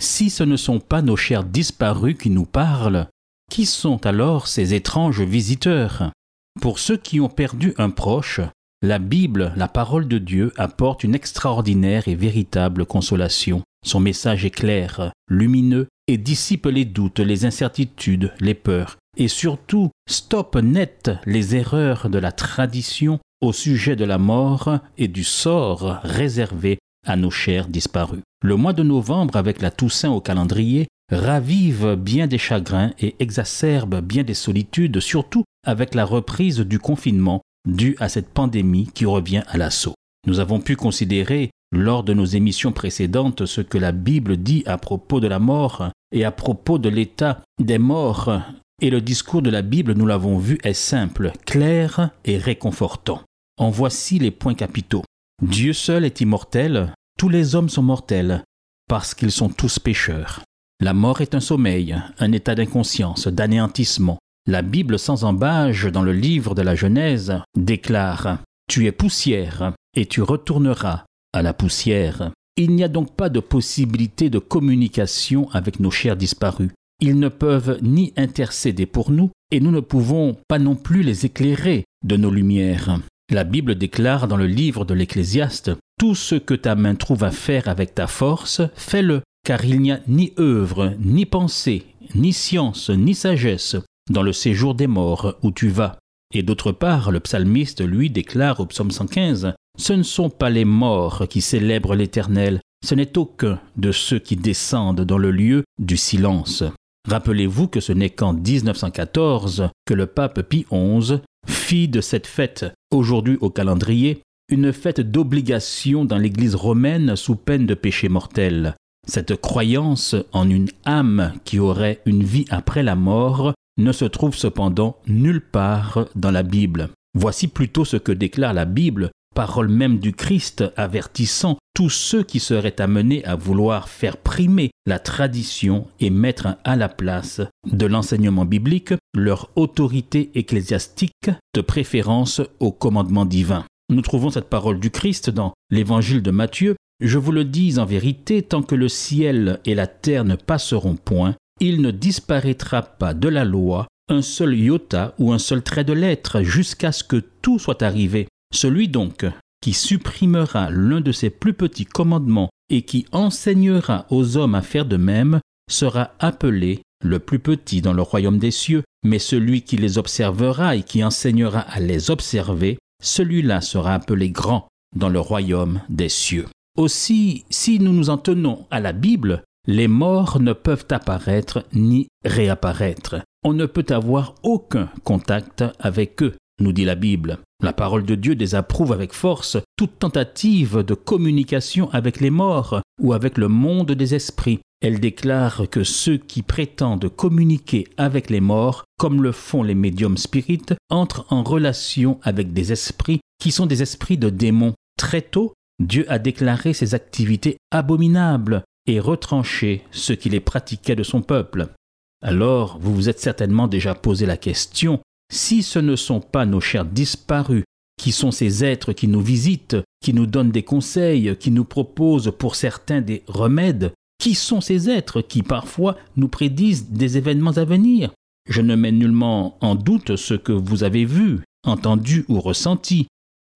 Si ce ne sont pas nos chers disparus qui nous parlent, qui sont alors ces étranges visiteurs? Pour ceux qui ont perdu un proche, la Bible, la parole de Dieu, apporte une extraordinaire et véritable consolation. Son message est clair, lumineux et dissipe les doutes, les incertitudes, les peurs. Et surtout, stoppe net les erreurs de la tradition au sujet de la mort et du sort réservé à nos chers disparus. Le mois de novembre, avec la Toussaint au calendrier, ravive bien des chagrins et exacerbe bien des solitudes, surtout avec la reprise du confinement due à cette pandémie qui revient à l'assaut. Nous avons pu considérer lors de nos émissions précédentes ce que la Bible dit à propos de la mort et à propos de l'état des morts. Et le discours de la Bible, nous l'avons vu, est simple, clair et réconfortant. En voici les points capitaux. Dieu seul est immortel, tous les hommes sont mortels, parce qu'ils sont tous pécheurs. La mort est un sommeil, un état d'inconscience, d'anéantissement. La Bible sans embâge dans le livre de la Genèse déclare Tu es poussière, et tu retourneras à la poussière. Il n'y a donc pas de possibilité de communication avec nos chers disparus. Ils ne peuvent ni intercéder pour nous, et nous ne pouvons pas non plus les éclairer de nos lumières. La Bible déclare dans le livre de l'Ecclésiaste Tout ce que ta main trouve à faire avec ta force, fais-le, car il n'y a ni œuvre, ni pensée, ni science, ni sagesse dans le séjour des morts où tu vas. Et d'autre part, le psalmiste, lui, déclare au psaume 115 Ce ne sont pas les morts qui célèbrent l'Éternel, ce n'est aucun de ceux qui descendent dans le lieu du silence. Rappelez-vous que ce n'est qu'en 1914 que le pape Pie XI fit de cette fête, aujourd'hui au calendrier, une fête d'obligation dans l'Église romaine sous peine de péché mortel. Cette croyance en une âme qui aurait une vie après la mort ne se trouve cependant nulle part dans la Bible. Voici plutôt ce que déclare la Bible, parole même du Christ avertissant tous ceux qui seraient amenés à vouloir faire primer la tradition et mettre à la place de l'enseignement biblique leur autorité ecclésiastique de préférence au commandement divin. Nous trouvons cette parole du Christ dans l'évangile de Matthieu. Je vous le dis en vérité, tant que le ciel et la terre ne passeront point, il ne disparaîtra pas de la loi un seul iota ou un seul trait de lettre jusqu'à ce que tout soit arrivé. Celui donc qui supprimera l'un de ses plus petits commandements et qui enseignera aux hommes à faire de même sera appelé le plus petit dans le royaume des cieux, mais celui qui les observera et qui enseignera à les observer, celui-là sera appelé grand dans le royaume des cieux. Aussi, si nous nous en tenons à la Bible, les morts ne peuvent apparaître ni réapparaître. On ne peut avoir aucun contact avec eux, nous dit la Bible. La parole de Dieu désapprouve avec force toute tentative de communication avec les morts ou avec le monde des esprits. Elle déclare que ceux qui prétendent communiquer avec les morts, comme le font les médiums spirites, entrent en relation avec des esprits qui sont des esprits de démons. Très tôt, Dieu a déclaré ces activités abominables et retranché ceux qui les pratiquaient de son peuple. Alors, vous vous êtes certainement déjà posé la question si ce ne sont pas nos chers disparus, qui sont ces êtres qui nous visitent, qui nous donnent des conseils, qui nous proposent pour certains des remèdes, qui sont ces êtres qui parfois nous prédisent des événements à venir? Je ne mets nullement en doute ce que vous avez vu, entendu ou ressenti.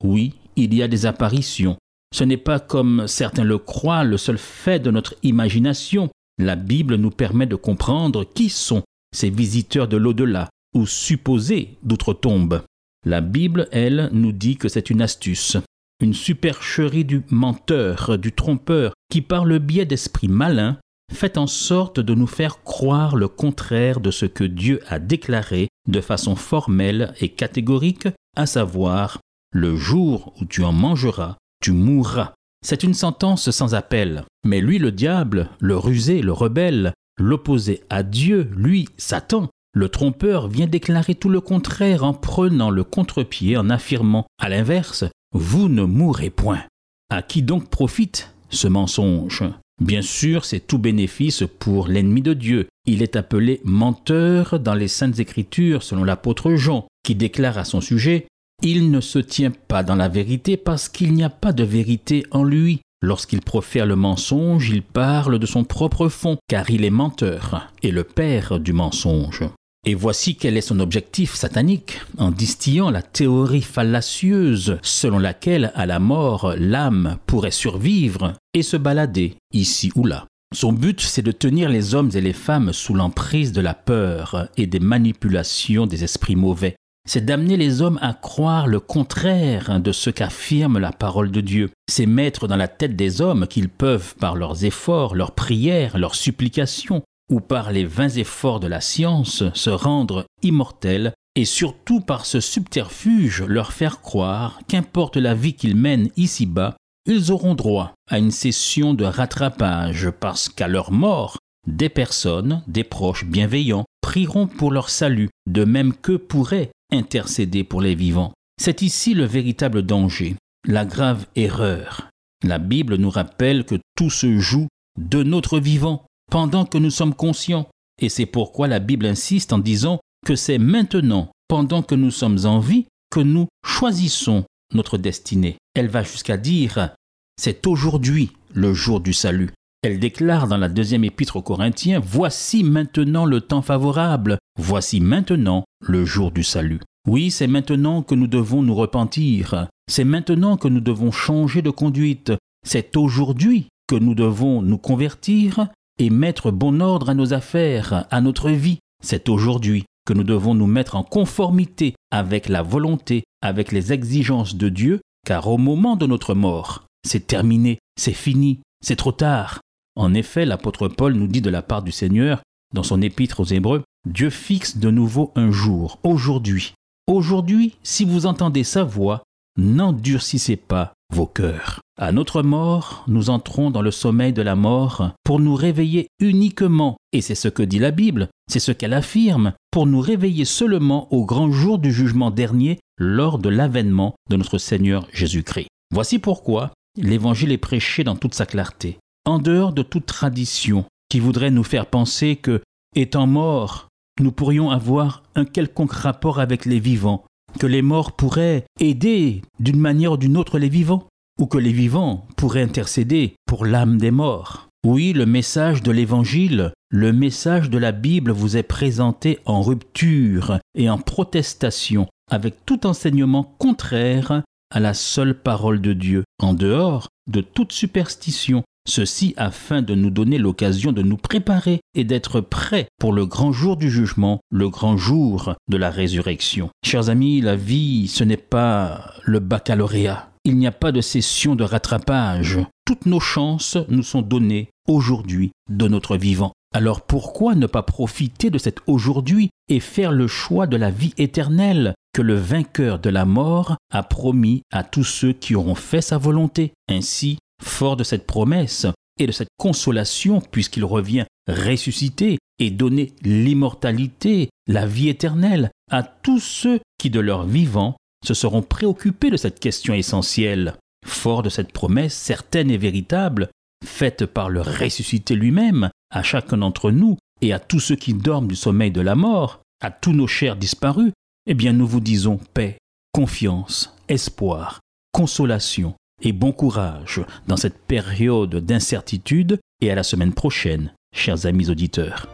Oui, il y a des apparitions. Ce n'est pas comme certains le croient le seul fait de notre imagination. La Bible nous permet de comprendre qui sont ces visiteurs de l'au-delà, ou supposé d'outre-tombe. La Bible, elle, nous dit que c'est une astuce, une supercherie du menteur, du trompeur, qui par le biais d'esprits malins fait en sorte de nous faire croire le contraire de ce que Dieu a déclaré de façon formelle et catégorique, à savoir le jour où tu en mangeras, tu mourras. C'est une sentence sans appel. Mais lui, le diable, le rusé, le rebelle, l'opposé à Dieu, lui, Satan, le trompeur vient déclarer tout le contraire en prenant le contre-pied, en affirmant, à l'inverse, Vous ne mourrez point. À qui donc profite ce mensonge? Bien sûr, c'est tout bénéfice pour l'ennemi de Dieu. Il est appelé menteur dans les Saintes Écritures, selon l'apôtre Jean, qui déclare à son sujet Il ne se tient pas dans la vérité parce qu'il n'y a pas de vérité en lui. Lorsqu'il profère le mensonge, il parle de son propre fond, car il est menteur et le père du mensonge. Et voici quel est son objectif satanique, en distillant la théorie fallacieuse selon laquelle à la mort l'âme pourrait survivre et se balader ici ou là. Son but, c'est de tenir les hommes et les femmes sous l'emprise de la peur et des manipulations des esprits mauvais. C'est d'amener les hommes à croire le contraire de ce qu'affirme la parole de Dieu. C'est mettre dans la tête des hommes qu'ils peuvent, par leurs efforts, leurs prières, leurs supplications, ou par les vains efforts de la science se rendre immortels, et surtout par ce subterfuge leur faire croire qu'importe la vie qu'ils mènent ici-bas, ils auront droit à une session de rattrapage parce qu'à leur mort, des personnes, des proches bienveillants, prieront pour leur salut, de même qu'eux pourraient intercéder pour les vivants. C'est ici le véritable danger, la grave erreur. La Bible nous rappelle que tout se joue de notre vivant, pendant que nous sommes conscients. Et c'est pourquoi la Bible insiste en disant que c'est maintenant, pendant que nous sommes en vie, que nous choisissons notre destinée. Elle va jusqu'à dire c'est aujourd'hui le jour du salut. Elle déclare dans la deuxième épître aux Corinthiens Voici maintenant le temps favorable, voici maintenant le jour du salut. Oui, c'est maintenant que nous devons nous repentir, c'est maintenant que nous devons changer de conduite, c'est aujourd'hui que nous devons nous convertir et mettre bon ordre à nos affaires, à notre vie. C'est aujourd'hui que nous devons nous mettre en conformité avec la volonté, avec les exigences de Dieu, car au moment de notre mort, c'est terminé, c'est fini, c'est trop tard. En effet, l'apôtre Paul nous dit de la part du Seigneur, dans son épître aux Hébreux, Dieu fixe de nouveau un jour, aujourd'hui. Aujourd'hui, si vous entendez sa voix, n'endurcissez pas vos cœurs. À notre mort, nous entrons dans le sommeil de la mort pour nous réveiller uniquement, et c'est ce que dit la Bible, c'est ce qu'elle affirme, pour nous réveiller seulement au grand jour du jugement dernier lors de l'avènement de notre Seigneur Jésus-Christ. Voici pourquoi l'Évangile est prêché dans toute sa clarté, en dehors de toute tradition qui voudrait nous faire penser que, étant morts, nous pourrions avoir un quelconque rapport avec les vivants, que les morts pourraient aider d'une manière ou d'une autre les vivants, ou que les vivants pourraient intercéder pour l'âme des morts. Oui, le message de l'Évangile, le message de la Bible vous est présenté en rupture et en protestation avec tout enseignement contraire à la seule parole de Dieu, en dehors de toute superstition, Ceci afin de nous donner l'occasion de nous préparer et d'être prêts pour le grand jour du jugement, le grand jour de la résurrection. Chers amis, la vie, ce n'est pas le baccalauréat. Il n'y a pas de session de rattrapage. Toutes nos chances nous sont données aujourd'hui de notre vivant. Alors pourquoi ne pas profiter de cet aujourd'hui et faire le choix de la vie éternelle que le vainqueur de la mort a promis à tous ceux qui auront fait sa volonté? Ainsi, Fort de cette promesse et de cette consolation, puisqu'il revient ressusciter et donner l'immortalité, la vie éternelle à tous ceux qui de leur vivant se seront préoccupés de cette question essentielle. Fort de cette promesse certaine et véritable, faite par le ressuscité lui-même, à chacun d'entre nous et à tous ceux qui dorment du sommeil de la mort, à tous nos chers disparus, eh bien nous vous disons paix, confiance, espoir, consolation, et bon courage dans cette période d'incertitude et à la semaine prochaine, chers amis auditeurs.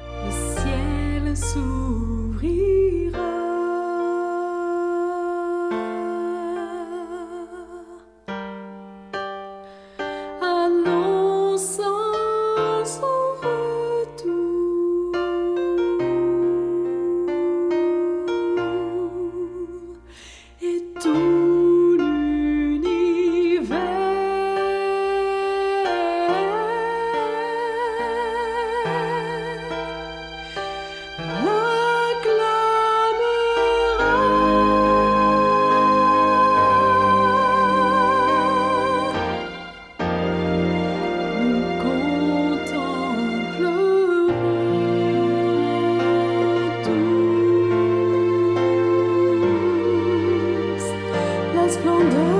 空的